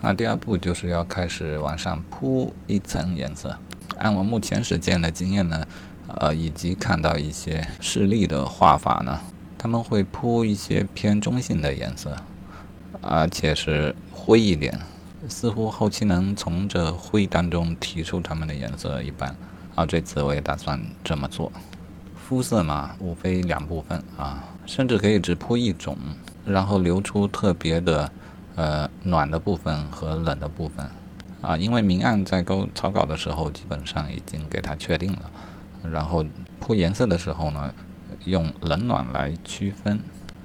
那第二步就是要开始往上铺一层颜色。按我目前实践的经验呢，呃，以及看到一些示例的画法呢，他们会铺一些偏中性的颜色，而且是灰一点，似乎后期能从这灰当中提出它们的颜色一般。啊，这次我也打算这么做。肤色嘛，无非两部分啊，甚至可以只铺一种，然后留出特别的，呃，暖的部分和冷的部分，啊，因为明暗在勾草稿的时候基本上已经给它确定了，然后铺颜色的时候呢，用冷暖来区分，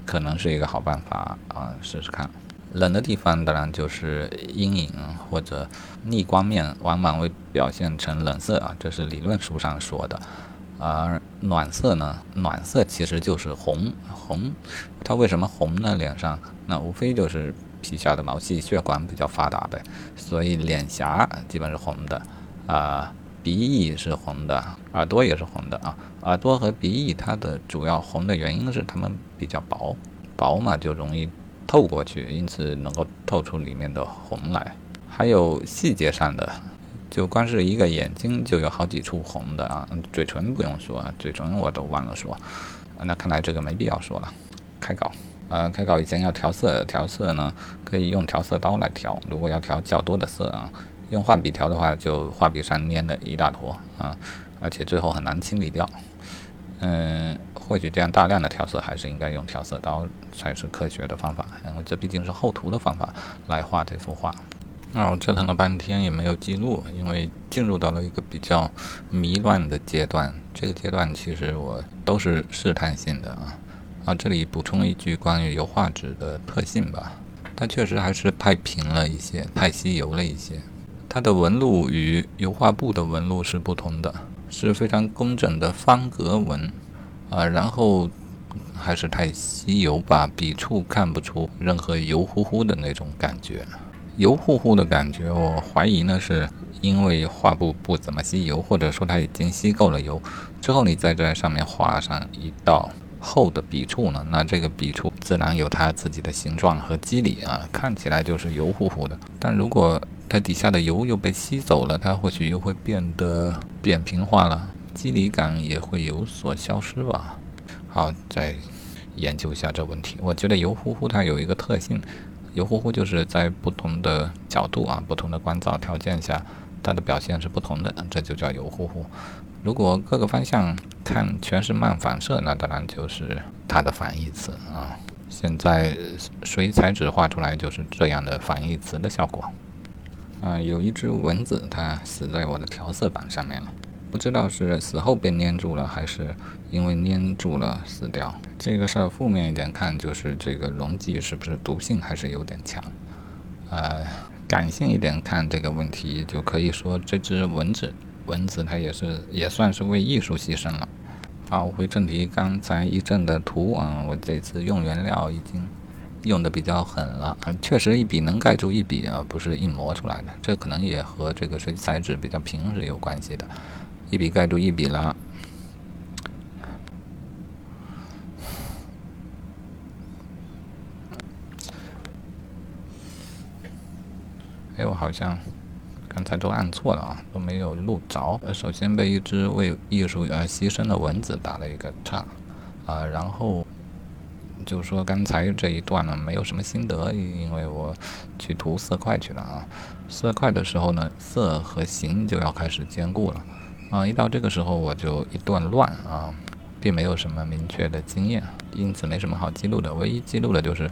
可能是一个好办法啊，试试看。冷的地方当然就是阴影或者逆光面，往往会表现成冷色啊，这是理论书上说的。而暖色呢？暖色其实就是红，红，它为什么红呢？脸上那无非就是皮下的毛细血管比较发达呗，所以脸颊基本是红的，啊，鼻翼是红的，耳朵也是红的啊。耳朵和鼻翼它的主要红的原因是它们比较薄，薄嘛就容易透过去，因此能够透出里面的红来。还有细节上的。就光是一个眼睛就有好几处红的啊，嘴唇不用说，嘴唇我都忘了说，那看来这个没必要说了。开搞，呃，开稿以前要调色，调色呢可以用调色刀来调，如果要调较多的色啊，用画笔调的话就画笔上粘的一大坨啊，而且最后很难清理掉。嗯，或许这样大量的调色还是应该用调色刀才是科学的方法，因为这毕竟是厚涂的方法来画这幅画。那我折腾了半天也没有记录，因为进入到了一个比较迷乱的阶段。这个阶段其实我都是试探性的啊。啊，这里补充一句关于油画纸的特性吧，它确实还是太平了一些，太吸油了一些。它的纹路与油画布的纹路是不同的，是非常工整的方格纹啊，然后还是太吸油吧，笔触看不出任何油乎乎的那种感觉。油乎乎的感觉，我怀疑呢，是因为画布不怎么吸油，或者说它已经吸够了油，之后你再在上面画上一道厚的笔触呢，那这个笔触自然有它自己的形状和肌理啊，看起来就是油乎乎的。但如果它底下的油又被吸走了，它或许又会变得扁平化了，肌理感也会有所消失吧。好，再研究一下这问题。我觉得油乎乎它有一个特性。油乎乎就是在不同的角度啊、不同的光照条件下，它的表现是不同的，这就叫油乎乎。如果各个方向看全是漫反射，那当然就是它的反义词啊。现在水彩纸画出来就是这样的反义词的效果。啊，有一只蚊子，它死在我的调色板上面了。不知道是死后被粘住了，还是因为粘住了死掉。这个事儿负面一点看，就是这个溶剂是不是毒性还是有点强。呃，感性一点看这个问题，就可以说这只蚊子，蚊子它也是也算是为艺术牺牲了。好，回正题，刚才一阵的图啊，我这次用原料已经用的比较狠了，确实一笔能盖住一笔啊，不是硬磨出来的。这可能也和这个水彩纸比较平是有关系的。一笔盖住一笔了。哎，我好像刚才都按错了啊，都没有录着。首先被一只为艺术而牺牲的蚊子打了一个叉，啊，然后就说刚才这一段呢没有什么心得，因为我去涂色块去了啊。色块的时候呢，色和形就要开始兼顾了。啊，一到这个时候我就一段乱啊，并没有什么明确的经验，因此没什么好记录的。唯一记录的就是，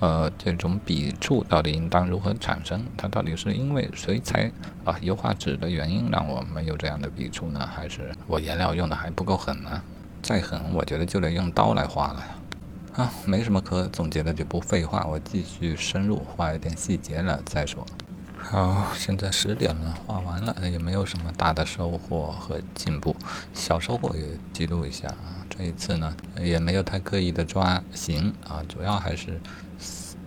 呃，这种笔触到底应当如何产生？它到底是因为水彩啊油画纸的原因让我没有这样的笔触呢，还是我颜料用的还不够狠呢？再狠，我觉得就得用刀来画了呀。啊，没什么可总结的，就不废话，我继续深入画一点细节了再说。好，现在十点了，画完了，也没有什么大的收获和进步，小收获也记录一下啊。这一次呢，也没有太刻意的抓形啊，主要还是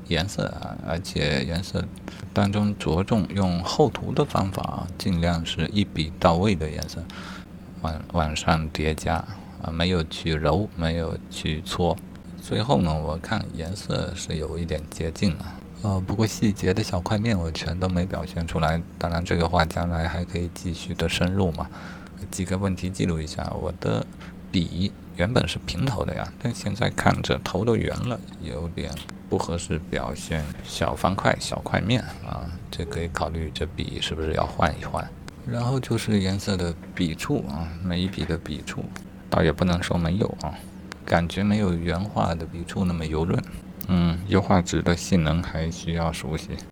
颜色啊，而且颜色当中着重用厚涂的方法啊，尽量是一笔到位的颜色，往往上叠加啊，没有去揉，没有去搓。最后呢，我看颜色是有一点接近了。呃，不过细节的小块面我全都没表现出来。当然，这个话将来还可以继续的深入嘛。几个问题记录一下，我的笔原本是平头的呀，但现在看着头都圆了，有点不合适表现小方块、小块面啊。这可以考虑这笔是不是要换一换。然后就是颜色的笔触啊，每一笔的笔触，倒也不能说没有啊，感觉没有原画的笔触那么油润。嗯，优化值的性能还需要熟悉。